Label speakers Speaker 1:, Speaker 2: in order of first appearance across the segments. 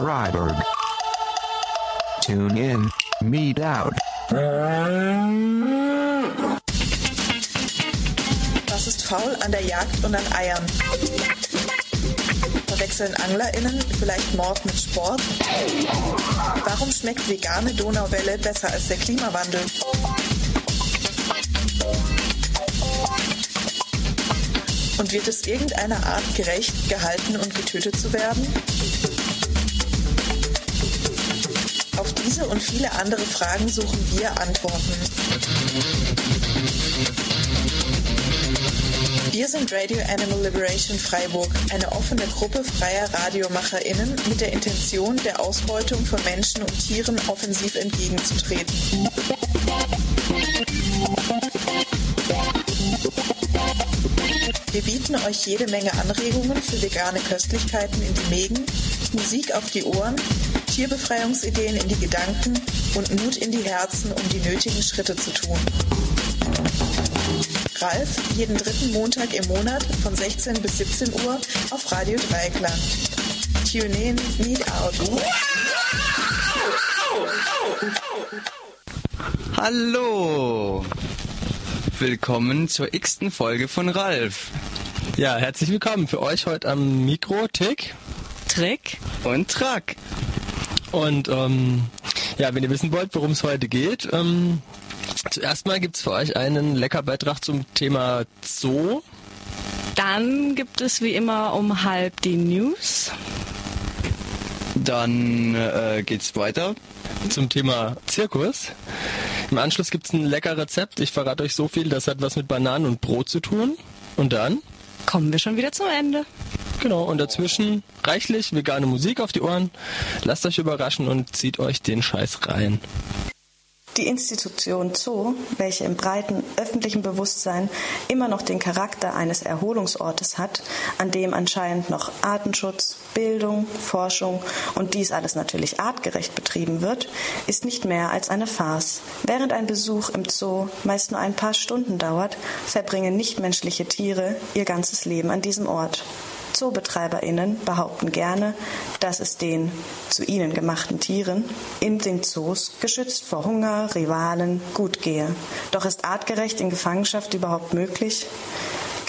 Speaker 1: Freiburg. Tune in, meet out.
Speaker 2: Was ist faul an der Jagd und an Eiern? Verwechseln AnglerInnen vielleicht Mord mit Sport? Warum schmeckt vegane Donauwelle besser als der Klimawandel? Und wird es irgendeiner Art gerecht, gehalten und getötet zu werden? Auf diese und viele andere Fragen suchen wir Antworten. Wir sind Radio Animal Liberation Freiburg, eine offene Gruppe freier RadiomacherInnen mit der Intention, der Ausbeutung von Menschen und Tieren offensiv entgegenzutreten. Wir bieten euch jede Menge Anregungen für vegane Köstlichkeiten in die Mägen, Musik auf die Ohren, Tierbefreiungsideen in die Gedanken und Mut in die Herzen, um die nötigen Schritte zu tun. Ralf, jeden dritten Montag im Monat von 16 bis 17 Uhr auf Radio Dreieckland. Tune in, meet out.
Speaker 3: Hallo! Willkommen zur x-ten Folge von Ralf.
Speaker 4: Ja, herzlich willkommen für euch heute am Mikro, Tick
Speaker 5: Trick.
Speaker 3: Und Track.
Speaker 4: Und ähm, ja, wenn ihr wissen wollt, worum es heute geht, ähm, zuerst mal gibt's für euch einen Leckerbeitrag zum Thema Zoo.
Speaker 5: Dann gibt es wie immer um halb die News.
Speaker 3: Dann äh, geht's weiter.
Speaker 4: zum Thema Zirkus. Im Anschluss gibt's ein lecker Rezept. Ich verrate euch so viel, das hat was mit Bananen und Brot zu tun. Und dann,
Speaker 5: Kommen wir schon wieder zum Ende.
Speaker 4: Genau, und dazwischen reichlich vegane Musik auf die Ohren. Lasst euch überraschen und zieht euch den Scheiß rein.
Speaker 6: Die Institution Zoo, welche im breiten öffentlichen Bewusstsein immer noch den Charakter eines Erholungsortes hat, an dem anscheinend noch Artenschutz, Bildung, Forschung und dies alles natürlich artgerecht betrieben wird, ist nicht mehr als eine Farce. Während ein Besuch im Zoo meist nur ein paar Stunden dauert, verbringen nichtmenschliche Tiere ihr ganzes Leben an diesem Ort. ZoobetreiberInnen behaupten gerne, dass es den zu ihnen gemachten Tieren in den Zoos geschützt vor Hunger, Rivalen gut gehe. Doch ist artgerecht in Gefangenschaft überhaupt möglich?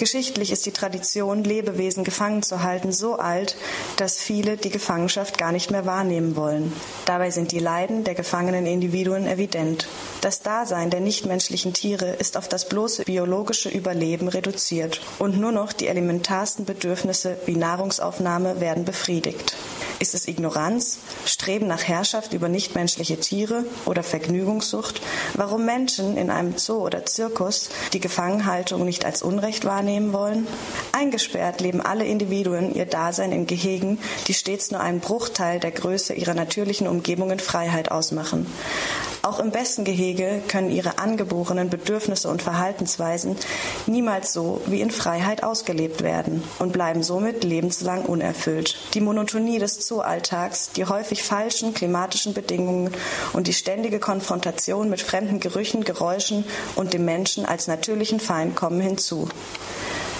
Speaker 6: Geschichtlich ist die Tradition, Lebewesen gefangen zu halten, so alt, dass viele die Gefangenschaft gar nicht mehr wahrnehmen wollen. Dabei sind die Leiden der gefangenen Individuen evident. Das Dasein der nichtmenschlichen Tiere ist auf das bloße biologische Überleben reduziert und nur noch die elementarsten Bedürfnisse wie Nahrungsaufnahme werden befriedigt. Ist es Ignoranz, Streben nach Herrschaft über nichtmenschliche Tiere oder Vergnügungssucht, warum Menschen in einem Zoo oder Zirkus die Gefangenhaltung nicht als Unrecht wahrnehmen wollen? Eingesperrt leben alle Individuen ihr Dasein in Gehegen, die stets nur einen Bruchteil der Größe ihrer natürlichen Umgebung in Freiheit ausmachen. Auch im besten Gehege können ihre angeborenen Bedürfnisse und Verhaltensweisen niemals so wie in Freiheit ausgelebt werden und bleiben somit lebenslang unerfüllt. Die Monotonie des Zooalltags, die häufig falschen klimatischen Bedingungen und die ständige Konfrontation mit fremden Gerüchen, Geräuschen und dem Menschen als natürlichen Feind kommen hinzu.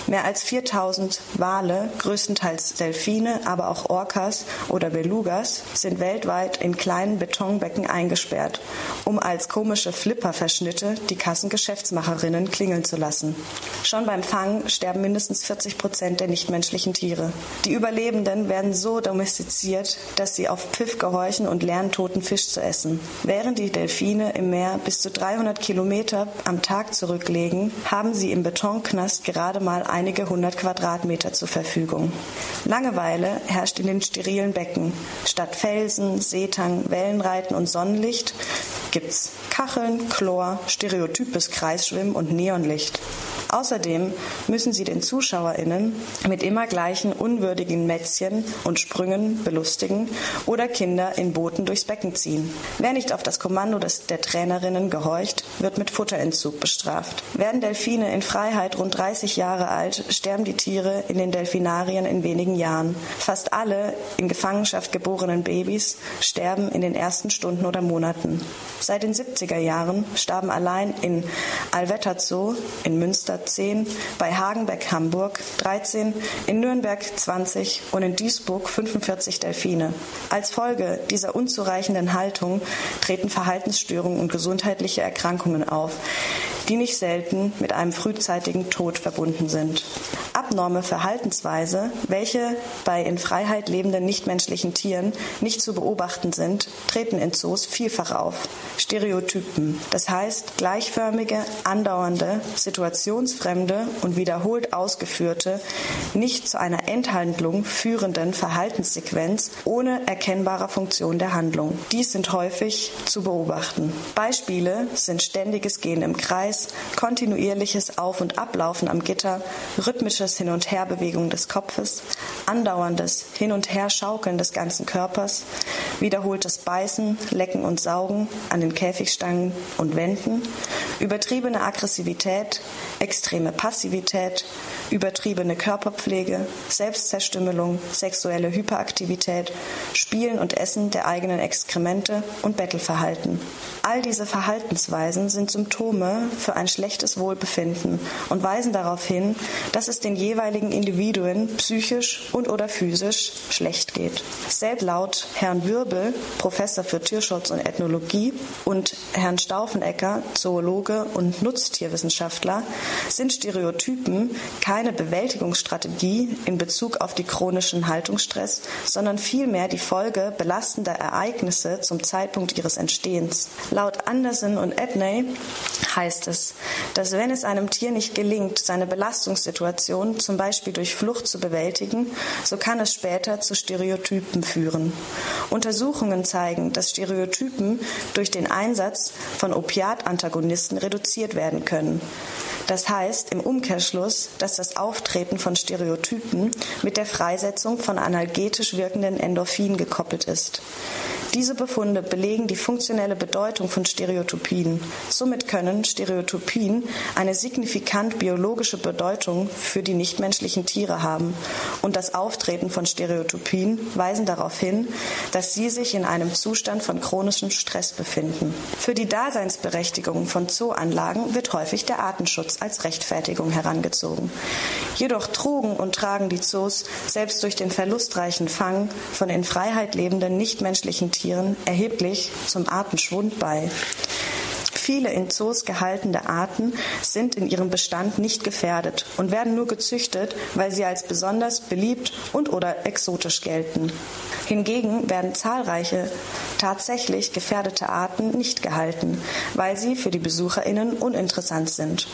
Speaker 6: Mehr als 4000 Wale, größtenteils Delfine, aber auch Orcas oder Belugas, sind weltweit in kleinen Betonbecken eingesperrt, um als komische Flipperverschnitte die Kassengeschäftsmacherinnen klingeln zu lassen. Schon beim Fang sterben mindestens 40 Prozent der nichtmenschlichen Tiere. Die Überlebenden werden so domestiziert, dass sie auf Pfiff gehorchen und lernen, toten Fisch zu essen. Während die Delfine im Meer bis zu 300 Kilometer am Tag zurücklegen, haben sie im Betonknast gerade mal einige hundert Quadratmeter zur Verfügung. Langeweile herrscht in den sterilen Becken. Statt Felsen, Seetang, Wellenreiten und Sonnenlicht gibt's Kacheln, Chlor, stereotypes Kreisschwimmen und Neonlicht. Außerdem müssen sie den ZuschauerInnen mit immer gleichen unwürdigen Mätzchen und Sprüngen belustigen oder Kinder in Booten durchs Becken ziehen. Wer nicht auf das Kommando des, der Trainerinnen gehorcht, wird mit Futterentzug bestraft. Werden Delfine in Freiheit rund 30 Jahre alt, sterben die Tiere in den Delfinarien in wenigen Jahren. Fast alle in Gefangenschaft geborenen Babys sterben in den ersten Stunden oder Monaten. Seit den 70er Jahren starben allein in Alvetta Zoo, in Münster 10, bei Hagenbeck Hamburg 13, in Nürnberg 20 und in Duisburg 45 Delfine. Als Folge dieser unzureichenden Haltung treten Verhaltensstörungen und gesundheitliche Erkrankungen auf, die nicht selten mit einem frühzeitigen Tod verbunden sind. Abnorme Verhaltensweise, welche bei in Freiheit lebenden nichtmenschlichen Tieren nicht zu beobachten sind, treten in Zoos vielfach auf. Stereotypen, das heißt gleichförmige, andauernde, situationsfremde und wiederholt ausgeführte, nicht zu einer Endhandlung führenden Verhaltenssequenz ohne erkennbare Funktion der Handlung. Dies sind häufig zu beobachten. Beispiele sind ständiges Gehen im Kreis, kontinuierliches Auf- und Ablaufen am Gitter, rhythmisches Hin- und Herbewegung des Kopfes, andauerndes Hin- und Herschaukeln des ganzen Körpers, wiederholtes Beißen, Lecken und Saugen an den Käfigstangen und Wänden, übertriebene Aggressivität, extreme Passivität, übertriebene Körperpflege, Selbstzerstümmelung, sexuelle Hyperaktivität, Spielen und Essen der eigenen Exkremente und Bettelverhalten. All diese Verhaltensweisen sind Symptome für ein schlechtes Wohlbefinden und weisen darauf hin, dass es den jeweiligen Individuen psychisch und oder physisch schlecht geht. Selbst laut Herrn Wirbel, Professor für Tierschutz und Ethnologie, und Herrn Staufenecker, Zoologe und Nutztierwissenschaftler, sind Stereotypen keine Bewältigungsstrategie in Bezug auf die chronischen Haltungsstress, sondern vielmehr die Folge belastender Ereignisse zum Zeitpunkt ihres Entstehens. Laut Anderson und Edney heißt es, dass wenn es einem Tier nicht gelingt, seine Belastungssituation zum Beispiel durch Flucht zu bewältigen, so kann es später zu Stereotypen führen. Untersuchungen zeigen, dass Stereotypen durch den Einsatz von Opiatantagonisten reduziert werden können. Das heißt im Umkehrschluss, dass das Auftreten von Stereotypen mit der Freisetzung von analgetisch wirkenden Endorphin gekoppelt ist. Diese Befunde belegen die funktionelle Bedeutung von Stereotypien. Somit können Stereotypien eine signifikant biologische Bedeutung für die nichtmenschlichen Tiere haben. Und das Auftreten von Stereotypien weisen darauf hin, dass sie sich in einem Zustand von chronischem Stress befinden. Für die Daseinsberechtigung von Zooanlagen wird häufig der Artenschutz als Rechtfertigung herangezogen. Jedoch trugen und tragen die Zoos selbst durch den verlustreichen Fang von in Freiheit lebenden nichtmenschlichen Tieren erheblich zum Artenschwund bei. Viele in Zoos gehaltene Arten sind in ihrem Bestand nicht gefährdet und werden nur gezüchtet, weil sie als besonders beliebt und oder exotisch gelten. Hingegen werden zahlreiche tatsächlich gefährdete Arten nicht gehalten, weil sie für die BesucherInnen uninteressant sind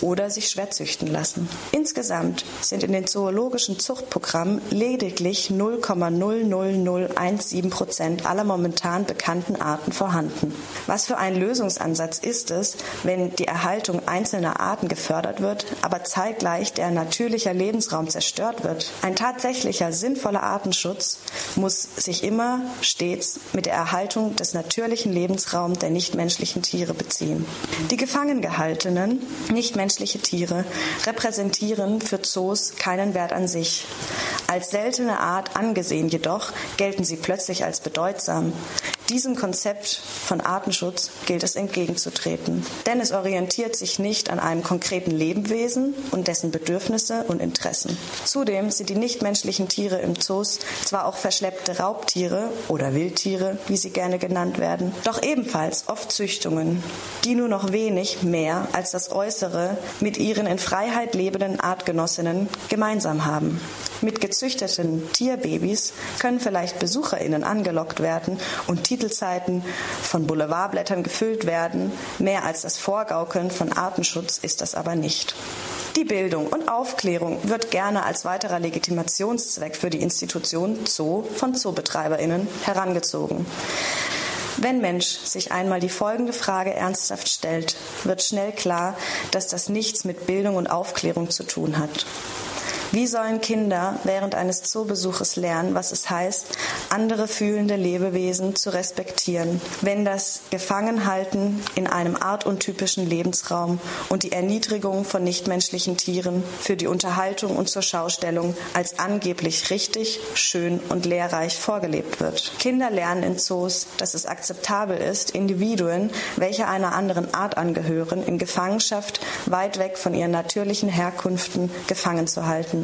Speaker 6: oder sich schwer züchten lassen. Insgesamt sind in den zoologischen Zuchtprogrammen lediglich 0,00017 Prozent aller momentan bekannten Arten vorhanden. Was für ein Lösungsansatz ist es, wenn die Erhaltung einzelner Arten gefördert wird, aber zeitgleich der natürliche Lebensraum zerstört wird? Ein tatsächlicher sinnvoller Artenschutz muss sich immer stets mit der Erhaltung des natürlichen Lebensraums der nichtmenschlichen Tiere beziehen. Die gefangen gehaltenen nichtmenschliche Tiere repräsentieren für Zoos keinen Wert an sich. Als seltene Art angesehen jedoch gelten sie plötzlich als bedeutsam. Diesem Konzept von Artenschutz gilt es entgegenzutreten, denn es orientiert sich nicht an einem konkreten Lebewesen und dessen Bedürfnisse und Interessen. Zudem sind die nichtmenschlichen Tiere im Zoos zwar auch verschleppte Raubtiere oder Wildtiere, wie sie gerne genannt werden, doch ebenfalls oft Züchtungen, die nur noch wenig mehr als das Äußere mit ihren in Freiheit lebenden Artgenossinnen gemeinsam haben. Mit gezüchteten Tierbabys können vielleicht BesucherInnen angelockt werden und Titelzeiten von Boulevardblättern gefüllt werden. Mehr als das Vorgaukeln von Artenschutz ist das aber nicht. Die Bildung und Aufklärung wird gerne als weiterer Legitimationszweck für die Institution Zoo von Zoobetreiberinnen herangezogen. Wenn Mensch sich einmal die folgende Frage ernsthaft stellt, wird schnell klar, dass das nichts mit Bildung und Aufklärung zu tun hat. Wie sollen Kinder während eines Zoobesuches lernen, was es heißt, andere fühlende Lebewesen zu respektieren, wenn das Gefangenhalten in einem artuntypischen Lebensraum und die Erniedrigung von nichtmenschlichen Tieren für die Unterhaltung und zur Schaustellung als angeblich richtig, schön und lehrreich vorgelebt wird? Kinder lernen in Zoos, dass es akzeptabel ist, Individuen, welche einer anderen Art angehören, in Gefangenschaft weit weg von ihren natürlichen Herkünften gefangen zu halten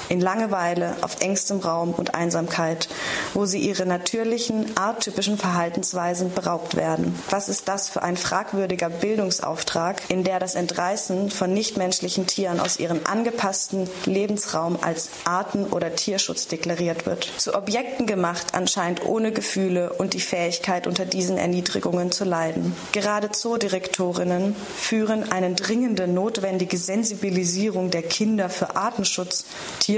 Speaker 6: in Langeweile, auf engstem Raum und Einsamkeit, wo sie ihre natürlichen, arttypischen Verhaltensweisen beraubt werden. Was ist das für ein fragwürdiger Bildungsauftrag, in der das Entreißen von nichtmenschlichen Tieren aus ihrem angepassten Lebensraum als Arten- oder Tierschutz deklariert wird? Zu Objekten gemacht, anscheinend ohne Gefühle und die Fähigkeit, unter diesen Erniedrigungen zu leiden. Gerade Zoodirektorinnen führen eine dringende, notwendige Sensibilisierung der Kinder für Artenschutz,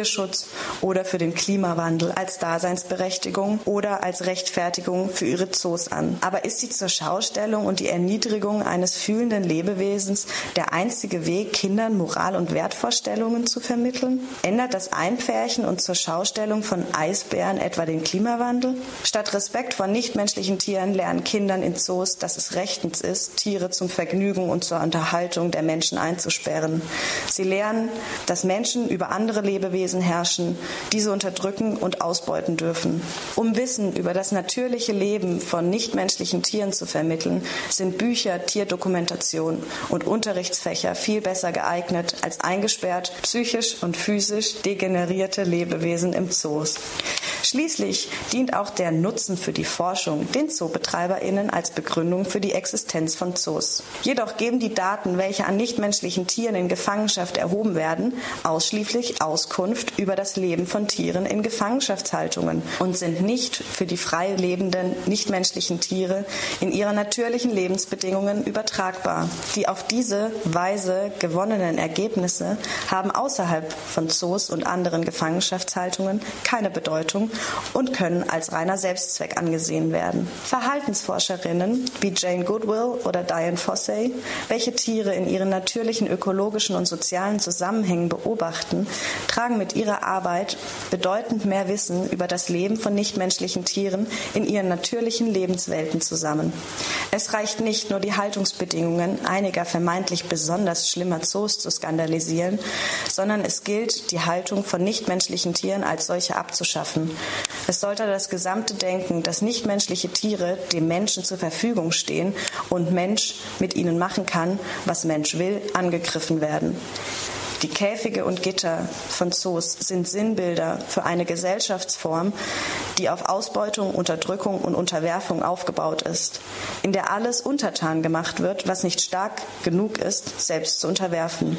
Speaker 6: Tierschutz oder für den Klimawandel als Daseinsberechtigung oder als Rechtfertigung für ihre Zoos an. Aber ist sie zur Schaustellung und die Erniedrigung eines fühlenden Lebewesens der einzige Weg, Kindern Moral- und Wertvorstellungen zu vermitteln? Ändert das Einpferchen und zur Schaustellung von Eisbären etwa den Klimawandel? Statt Respekt vor nichtmenschlichen Tieren lernen Kindern in Zoos, dass es rechtens ist, Tiere zum Vergnügen und zur Unterhaltung der Menschen einzusperren. Sie lernen, dass Menschen über andere Lebewesen herrschen, diese unterdrücken und ausbeuten dürfen. Um Wissen über das natürliche Leben von nichtmenschlichen Tieren zu vermitteln, sind Bücher, Tierdokumentation und Unterrichtsfächer viel besser geeignet als eingesperrt psychisch und physisch degenerierte Lebewesen im Zoos. Schließlich dient auch der Nutzen für die Forschung den ZoobetreiberInnen als Begründung für die Existenz von Zoos. Jedoch geben die Daten, welche an nichtmenschlichen Tieren in Gefangenschaft erhoben werden, ausschließlich Auskunft über das Leben von Tieren in Gefangenschaftshaltungen und sind nicht für die frei lebenden nichtmenschlichen Tiere in ihrer natürlichen Lebensbedingungen übertragbar. Die auf diese Weise gewonnenen Ergebnisse haben außerhalb von Zoos und anderen Gefangenschaftshaltungen keine Bedeutung und können als reiner Selbstzweck angesehen werden. Verhaltensforscherinnen wie Jane Goodwill oder Diane Fossey, welche Tiere in ihren natürlichen ökologischen und sozialen Zusammenhängen beobachten, tragen mit ihrer Arbeit bedeutend mehr Wissen über das Leben von nichtmenschlichen Tieren in ihren natürlichen Lebenswelten zusammen. Es reicht nicht nur die Haltungsbedingungen einiger vermeintlich besonders schlimmer Zoos zu skandalisieren, sondern es gilt, die Haltung von nichtmenschlichen Tieren als solche abzuschaffen. Es sollte das gesamte Denken, dass nichtmenschliche Tiere dem Menschen zur Verfügung stehen und Mensch mit ihnen machen kann, was Mensch will, angegriffen werden. Die Käfige und Gitter von Zoos sind Sinnbilder für eine Gesellschaftsform, die auf Ausbeutung, Unterdrückung und Unterwerfung aufgebaut ist, in der alles untertan gemacht wird, was nicht stark genug ist, selbst zu unterwerfen.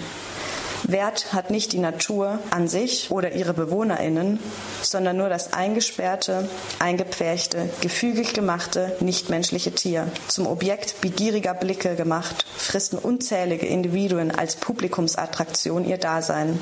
Speaker 6: Wert hat nicht die Natur an sich oder ihre BewohnerInnen, sondern nur das eingesperrte, eingepferchte, gefügig gemachte, nichtmenschliche Tier. Zum Objekt begieriger Blicke gemacht, fristen unzählige Individuen als Publikumsattraktion ihr Dasein.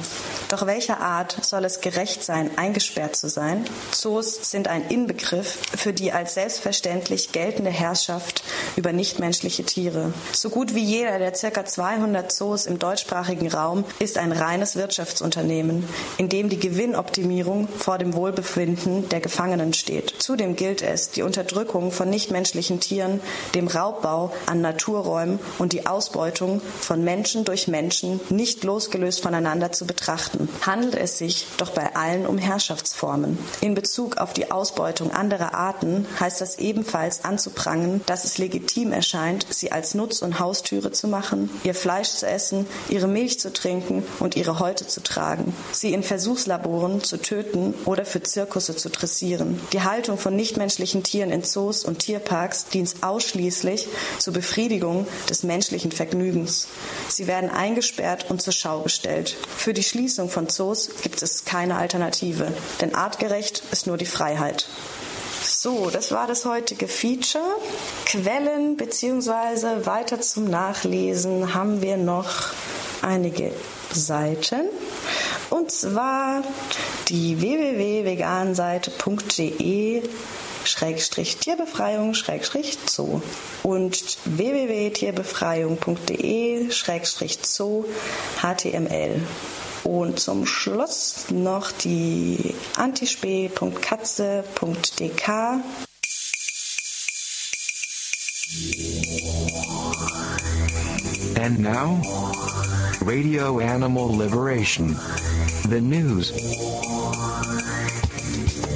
Speaker 6: Doch welcher Art soll es gerecht sein, eingesperrt zu sein? Zoos sind ein Inbegriff für die als selbstverständlich geltende Herrschaft über nichtmenschliche Tiere. So gut wie jeder der ca. 200 Zoos im deutschsprachigen Raum ist ein reines Wirtschaftsunternehmen, in dem die Gewinnoptimierung vor dem Wohlbefinden der Gefangenen steht. Zudem gilt es, die Unterdrückung von nichtmenschlichen Tieren, dem Raubbau an Naturräumen und die Ausbeutung von Menschen durch Menschen nicht losgelöst voneinander zu betrachten. Handelt es sich doch bei allen um Herrschaftsformen. In Bezug auf die Ausbeutung anderer Arten heißt das ebenfalls anzuprangen, dass es legitim erscheint, sie als Nutz- und Haustüre zu machen, ihr Fleisch zu essen, ihre Milch zu trinken und ihre Häute zu tragen, sie in Versuchslaboren zu töten oder für Zirkusse zu dressieren. Die Haltung von nichtmenschlichen Tieren in Zoos und Tierparks dient ausschließlich zur Befriedigung des menschlichen Vergnügens. Sie werden eingesperrt und zur Schau gestellt. Für die Schließung von Zoos gibt es keine Alternative, denn artgerecht ist nur die Freiheit. So, das war das heutige Feature. Quellen beziehungsweise weiter zum Nachlesen haben wir noch einige Seiten. Und zwar die www.veganseite.de Schrägstrich Tierbefreiung Schrägstrich Zoo und www.tierbefreiung.de Schrägstrich Zoo HTML. Und zum Schluss noch die antispee.katze.dk.
Speaker 1: And now, Radio Animal Liberation. The news.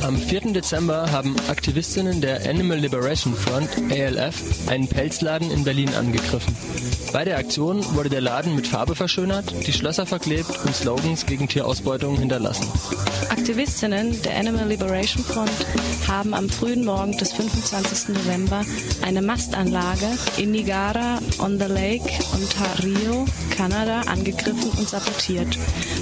Speaker 4: Am 4. Dezember haben Aktivistinnen der Animal Liberation Front, ALF, einen Pelzladen in Berlin angegriffen. Bei der Aktion wurde der Laden mit Farbe verschönert, die Schlösser verklebt und Slogans gegen Tierausbeutung hinterlassen.
Speaker 5: Aktivistinnen der Animal Liberation Front haben am frühen Morgen des 25. November eine Mastanlage in Niagara on the Lake, Ontario, Kanada angegriffen und sabotiert.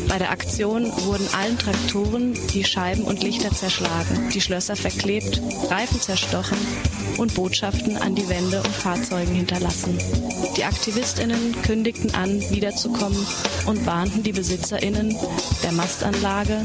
Speaker 5: Bei der Aktion wurden allen Traktoren die Scheiben und Lichter zerschlagen, die Schlösser verklebt, Reifen zerstochen und Botschaften an die Wände und Fahrzeugen hinterlassen. Die Aktivistinnen kündigten an, wiederzukommen und warnten die Besitzerinnen der Mastanlage,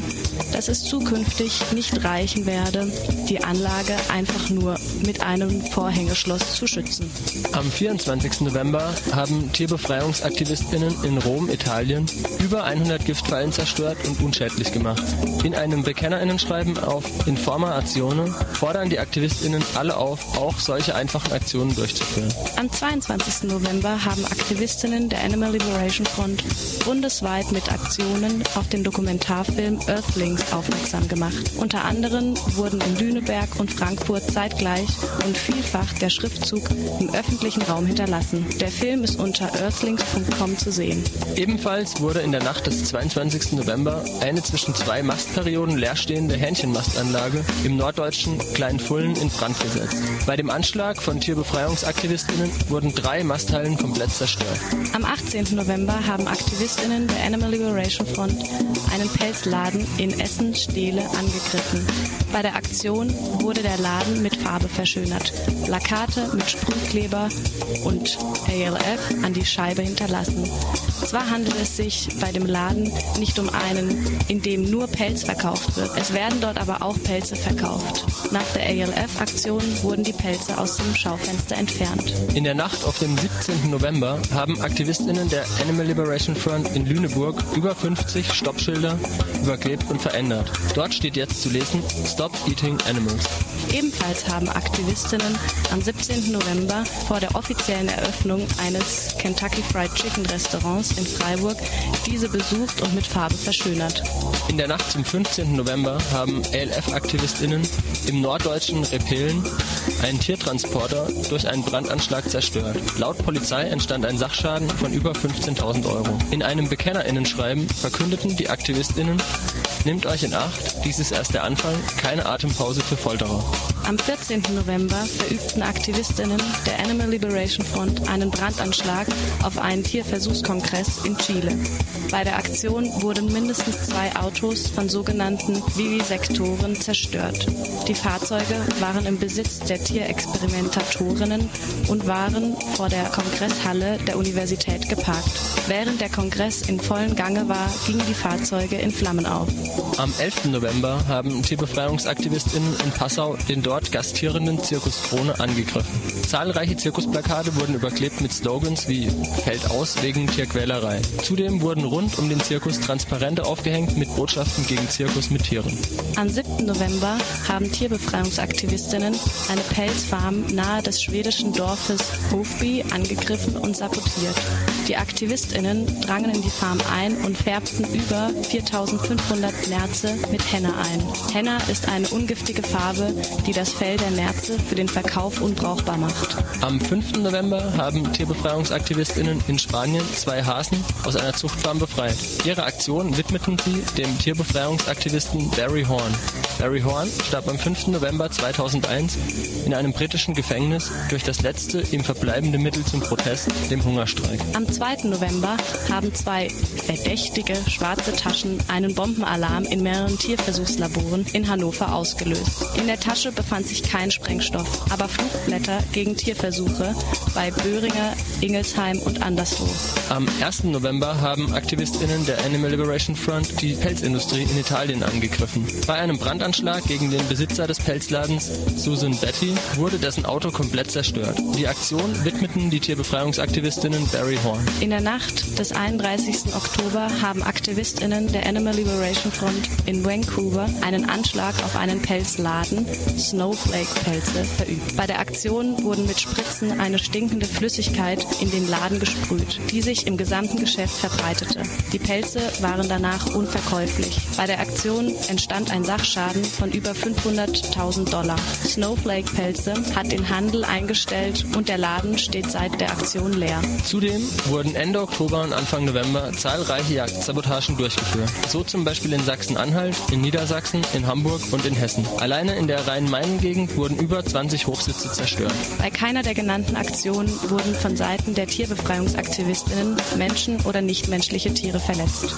Speaker 5: dass es zukünftig nicht reichen werde, die Anlage einfach nur mit einem Vorhängeschloss zu schützen.
Speaker 4: Am 24. November haben Tierbefreiungsaktivistinnen in Rom, Italien, über 100 Giftfallen zerstört und unschädlich gemacht. In einem Bekennerinnenschreiben auf Informa Azione fordern die Aktivistinnen alle auf, auch solche einfachen Aktionen durchzuführen.
Speaker 5: Am 22. November haben Aktivistinnen der Animal Liberation Front bundesweit mit Aktionen auf den Dokumentarfilm Earthlings aufmerksam gemacht. Unter anderem wurden in Lüneberg und Frankfurt zeitgleich und vielfach der Schriftzug im öffentlichen Raum hinterlassen. Der Film ist unter earthlings.com zu sehen.
Speaker 4: Ebenfalls wurde in der Nacht des 22. November eine zwischen zwei Mastperioden leerstehende Hähnchenmastanlage im norddeutschen Kleinfullen in Brand gesetzt. Bei dem Anschlag von Tierbefreiungsaktivistinnen wurden drei Masthallen komplett zerstört.
Speaker 5: Am 18. November haben Aktivistinnen der Animal Liberation Front einen Pelzladen in Essen-Stehle angegriffen. Bei der Aktion wurde der Laden mit Farbe verschönert, Plakate mit Sprühkleber und ALF an die Scheibe hinterlassen. Zwar handelt es sich bei dem Laden nicht um einen, in dem nur Pelz verkauft wird. Es werden dort aber auch Pelze verkauft. Nach der ALF-Aktion wurden die Pelze aus dem Schaufenster entfernt.
Speaker 4: In der Nacht auf dem 17. November haben Aktivistinnen der Animal Liberation Front in Lüneburg über 50 Stoppschilder überklebt und verändert. Dort steht jetzt zu lesen Stop Eating Animals.
Speaker 5: Ebenfalls haben Aktivistinnen am 17. November vor der offiziellen Eröffnung eines Kentucky Fried Chicken Restaurants in Freiburg diese besucht und mit Farbe verschönert.
Speaker 4: In der Nacht zum 15. November haben ALF-AktivistInnen im norddeutschen Repelen einen Tiertransporter durch einen Brandanschlag zerstört. Laut Polizei entstand ein Sachschaden von über 15.000 Euro. In einem Bekennerinnenschreiben verkündeten die AktivistInnen, Nehmt euch in Acht, dies ist erst der Anfang, keine Atempause für Folterer.
Speaker 5: Am 14. November verübten Aktivistinnen der Animal Liberation Front einen Brandanschlag auf einen Tierversuchskongress in Chile. Bei der Aktion wurden mindestens zwei Autos von sogenannten Vivisektoren zerstört. Die Fahrzeuge waren im Besitz der Tierexperimentatorinnen und waren vor der Kongresshalle der Universität geparkt. Während der Kongress in vollem Gange war, gingen die Fahrzeuge in Flammen auf.
Speaker 4: Am 11. November haben Tierbefreiungsaktivistinnen in Passau den dort gastierenden Zirkus Krone angegriffen. Zahlreiche Zirkusplakate wurden überklebt mit Slogans wie Fällt aus wegen Tierquälerei. Zudem wurden rund um den Zirkus Transparente aufgehängt mit Botschaften gegen Zirkus mit Tieren.
Speaker 5: Am 7. November haben Tierbefreiungsaktivistinnen eine Pelzfarm nahe des schwedischen Dorfes Hofby angegriffen und sabotiert. Die AktivistInnen drangen in die Farm ein und färbten über 4500 Nerze mit Henna ein. Henna ist eine ungiftige Farbe, die das Fell der Nerze für den Verkauf unbrauchbar macht.
Speaker 4: Am 5. November haben Tierbefreiungsaktivistinnen in Spanien zwei Hasen aus einer Zuchtfarm befreit. Ihre Aktion widmeten sie dem Tierbefreiungsaktivisten Barry Horn. Barry Horn starb am 5. November 2001 in einem britischen Gefängnis durch das letzte ihm verbleibende Mittel zum Protest, dem Hungerstreik.
Speaker 5: Am 2. November haben zwei verdächtige schwarze Taschen einen Bombenalarm in mehreren Tierversuchslaboren in Hannover ausgelöst. In der Tasche befand sich kein Sprengstoff, aber Flugblätter gegen Tierversuche bei Böhringer, Ingelsheim und anderswo.
Speaker 4: Am 1. November haben AktivistInnen der Animal Liberation Front die Pelzindustrie in Italien angegriffen. Bei einem Brandanschlag gegen den Besitzer des Pelzladens, Susan Betty, wurde dessen Auto komplett zerstört. Die Aktion widmeten die Tierbefreiungsaktivistinnen Barry Horn.
Speaker 5: In der Nacht des 31. Oktober haben AktivistInnen der Animal Liberation Front in Vancouver einen Anschlag auf einen Pelzladen, Snowflake-Pelze, verübt. Bei der Aktion wurden mit Spritzen eine stinkende Flüssigkeit in den Laden gesprüht, die sich im gesamten Geschäft verbreitete. Die Pelze waren danach unverkäuflich. Bei der Aktion entstand ein Sachschaden von über 500.000 Dollar. Snowflake-Pelze hat den Handel eingestellt und der Laden steht seit der Aktion leer.
Speaker 4: Zudem wurden Ende Oktober und Anfang November zahlreiche Jagdsabotagen durchgeführt. So zum Beispiel in Sachsen-Anhalt, in Niedersachsen, in Hamburg und in Hessen. Alleine in der Rhein-Main-Gegend wurden über 20 Hochsitze zerstört.
Speaker 5: Bei keiner der genannten Aktionen wurden von Seiten der Tierbefreiungsaktivistinnen Menschen oder nichtmenschliche Tiere verletzt.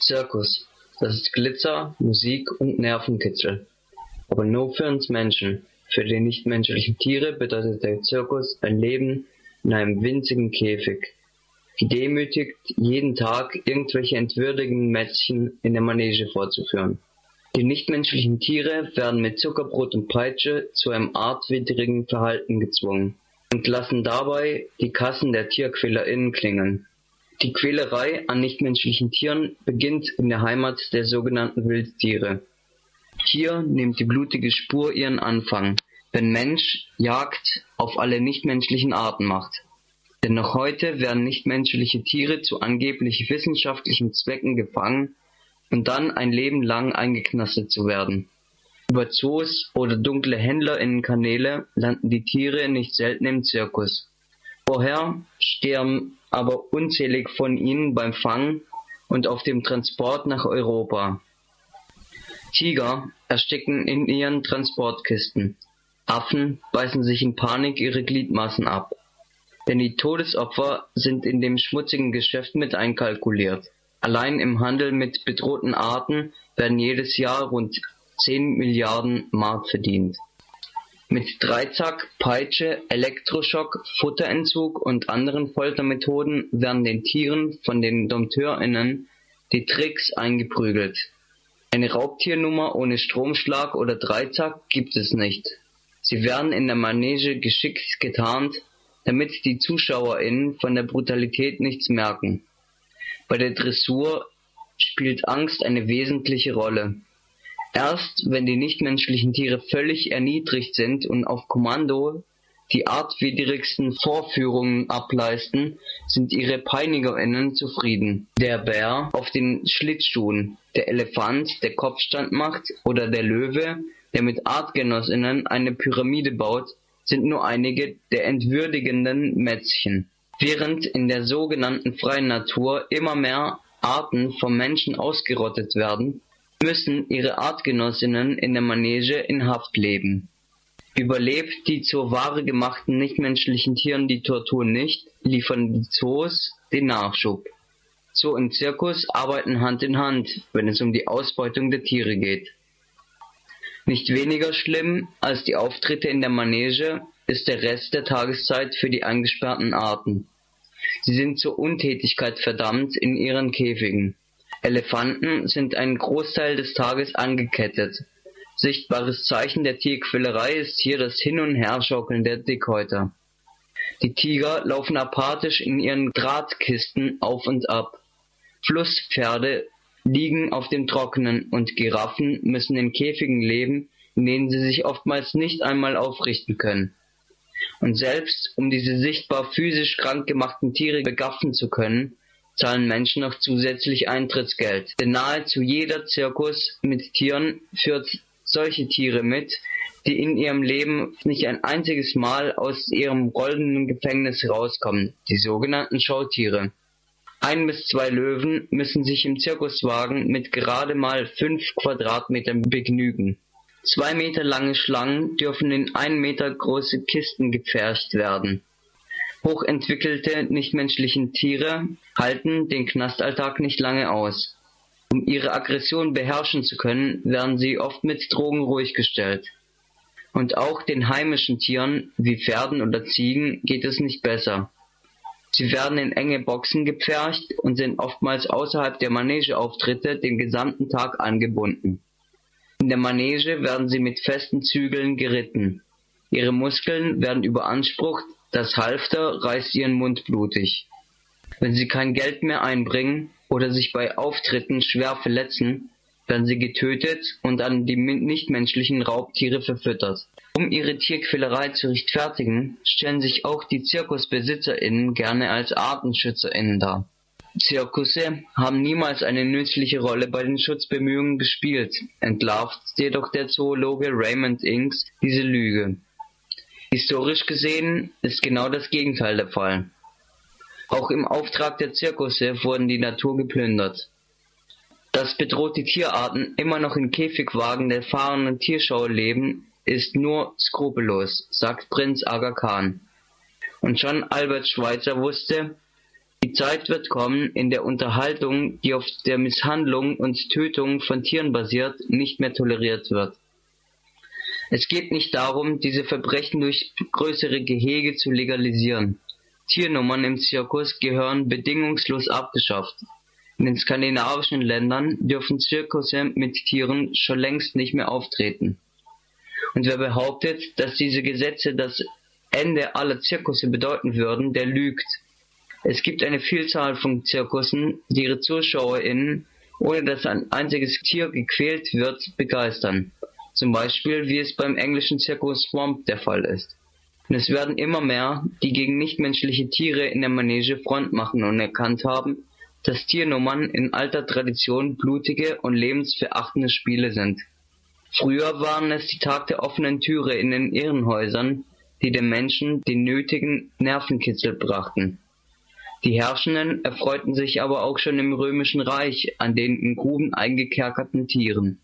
Speaker 7: Zirkus. Das ist Glitzer, Musik und Nervenkitzel. Aber nur für uns Menschen. Für die nichtmenschlichen Tiere bedeutet der Zirkus ein Leben in einem winzigen Käfig. Gedemütigt jeden Tag irgendwelche entwürdigenden Mätzchen in der Manege vorzuführen. Die nichtmenschlichen Tiere werden mit Zuckerbrot und Peitsche zu einem artwidrigen Verhalten gezwungen und lassen dabei die Kassen der TierquälerInnen klingeln. Die Quälerei an nichtmenschlichen Tieren beginnt in der Heimat der sogenannten Wildtiere. Hier nimmt die blutige Spur ihren Anfang, wenn Mensch Jagd auf alle nichtmenschlichen Arten macht. Denn noch heute werden nichtmenschliche Tiere zu angeblich wissenschaftlichen Zwecken gefangen und dann ein Leben lang eingeknastet zu werden. Über Zoos oder dunkle HändlerInnenkanäle landen die Tiere nicht selten im Zirkus. Vorher sterben aber unzählig von ihnen beim Fang und auf dem Transport nach Europa. Tiger ersticken in ihren Transportkisten. Affen beißen sich in Panik ihre Gliedmaßen ab. Denn die Todesopfer sind in dem schmutzigen Geschäft mit einkalkuliert. Allein im Handel mit bedrohten Arten werden jedes Jahr rund 10 Milliarden Mark verdient. Mit Dreizack, Peitsche, Elektroschock, Futterentzug und anderen Foltermethoden werden den Tieren von den DompteurInnen die Tricks eingeprügelt. Eine Raubtiernummer ohne Stromschlag oder Dreizack gibt es nicht. Sie werden in der Manege geschickt getarnt, damit die ZuschauerInnen von der Brutalität nichts merken. Bei der Dressur spielt Angst eine wesentliche Rolle. Erst wenn die nichtmenschlichen Tiere völlig erniedrigt sind und auf Kommando die artwidrigsten Vorführungen ableisten, sind ihre PeinigerInnen zufrieden. Der Bär auf den Schlittschuhen, der Elefant, der Kopfstand macht oder der Löwe, der mit ArtgenossInnen eine Pyramide baut, sind nur einige der entwürdigenden Mätzchen. Während in der sogenannten freien Natur immer mehr Arten vom Menschen ausgerottet werden, müssen ihre Artgenossinnen in der Manege in Haft leben. Überlebt die zur Ware gemachten nichtmenschlichen Tieren die Tortur nicht, liefern die Zoos den Nachschub. Zoo und Zirkus arbeiten Hand in Hand, wenn es um die Ausbeutung der Tiere geht. Nicht weniger schlimm als die Auftritte in der Manege ist der Rest der Tageszeit für die eingesperrten Arten. Sie sind zur Untätigkeit verdammt in ihren Käfigen. Elefanten sind einen Großteil des Tages angekettet. Sichtbares Zeichen der Tierquälerei ist hier das Hin- und Herschaukeln der Dickhäuter. Die Tiger laufen apathisch in ihren Drahtkisten auf und ab. Flusspferde liegen auf dem Trockenen und Giraffen müssen in Käfigen leben, in denen sie sich oftmals nicht einmal aufrichten können. Und selbst um diese sichtbar physisch krank gemachten Tiere begaffen zu können, zahlen Menschen noch zusätzlich Eintrittsgeld. Denn nahezu jeder Zirkus mit Tieren führt solche Tiere mit, die in ihrem Leben nicht ein einziges Mal aus ihrem rollenden Gefängnis rauskommen, die sogenannten Showtiere. Ein bis zwei Löwen müssen sich im Zirkuswagen mit gerade mal fünf Quadratmetern begnügen. Zwei Meter lange Schlangen dürfen in ein Meter große Kisten gepfercht werden. Hochentwickelte nichtmenschlichen Tiere halten den Knastalltag nicht lange aus. Um ihre Aggression beherrschen zu können, werden sie oft mit Drogen ruhig gestellt. Und auch den heimischen Tieren wie Pferden oder Ziegen geht es nicht besser. Sie werden in enge Boxen gepfercht und sind oftmals außerhalb der Manegeauftritte den gesamten Tag angebunden. In der Manege werden sie mit festen Zügeln geritten. Ihre Muskeln werden überansprucht, das Halfter reißt ihren Mund blutig. Wenn sie kein Geld mehr einbringen oder sich bei Auftritten schwer verletzen, werden sie getötet und an die nichtmenschlichen Raubtiere verfüttert. Um ihre Tierquälerei zu rechtfertigen, stellen sich auch die ZirkusbesitzerInnen gerne als ArtenschützerInnen dar. Zirkusse haben niemals eine nützliche Rolle bei den Schutzbemühungen gespielt, entlarvt jedoch der Zoologe Raymond Inks diese Lüge. Historisch gesehen ist genau das Gegenteil der Fall. Auch im Auftrag der Zirkusse wurden die Natur geplündert. Dass bedrohte Tierarten immer noch in Käfigwagen der fahrenden Tierschau leben, ist nur skrupellos, sagt Prinz Aga Khan. Und schon Albert Schweitzer wusste, die Zeit wird kommen, in der Unterhaltung, die auf der Misshandlung und Tötung von Tieren basiert, nicht mehr toleriert wird. Es geht nicht darum, diese Verbrechen durch größere Gehege zu legalisieren. Tiernummern im Zirkus gehören bedingungslos abgeschafft. In den skandinavischen Ländern dürfen Zirkusse mit Tieren schon längst nicht mehr auftreten. Und wer behauptet, dass diese Gesetze das Ende aller Zirkusse bedeuten würden, der lügt. Es gibt eine Vielzahl von Zirkussen, die ihre ZuschauerInnen, ohne dass ein einziges Tier gequält wird, begeistern. Zum Beispiel, wie es beim englischen Zirkus Swamp der Fall ist. Und es werden immer mehr, die gegen nichtmenschliche Tiere in der Manege Front machen und erkannt haben, dass Tiernummern in alter Tradition blutige und lebensverachtende Spiele sind. Früher waren es die Tag der offenen Türe in den Irrenhäusern, die den Menschen den nötigen Nervenkitzel brachten. Die Herrschenden erfreuten sich aber auch schon im römischen Reich an den in Gruben eingekerkerten Tieren.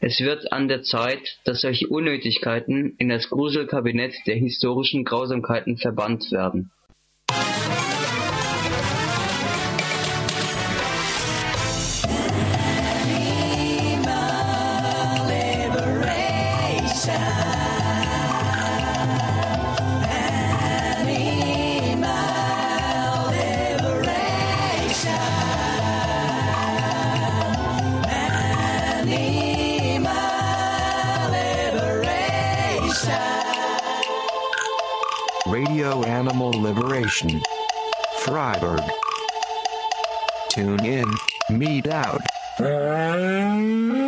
Speaker 7: Es wird an der Zeit, dass solche Unnötigkeiten in das Gruselkabinett der historischen Grausamkeiten verbannt werden.
Speaker 1: Animal Liberation. Freiburg. Tune in, meet out. Mm-hmm.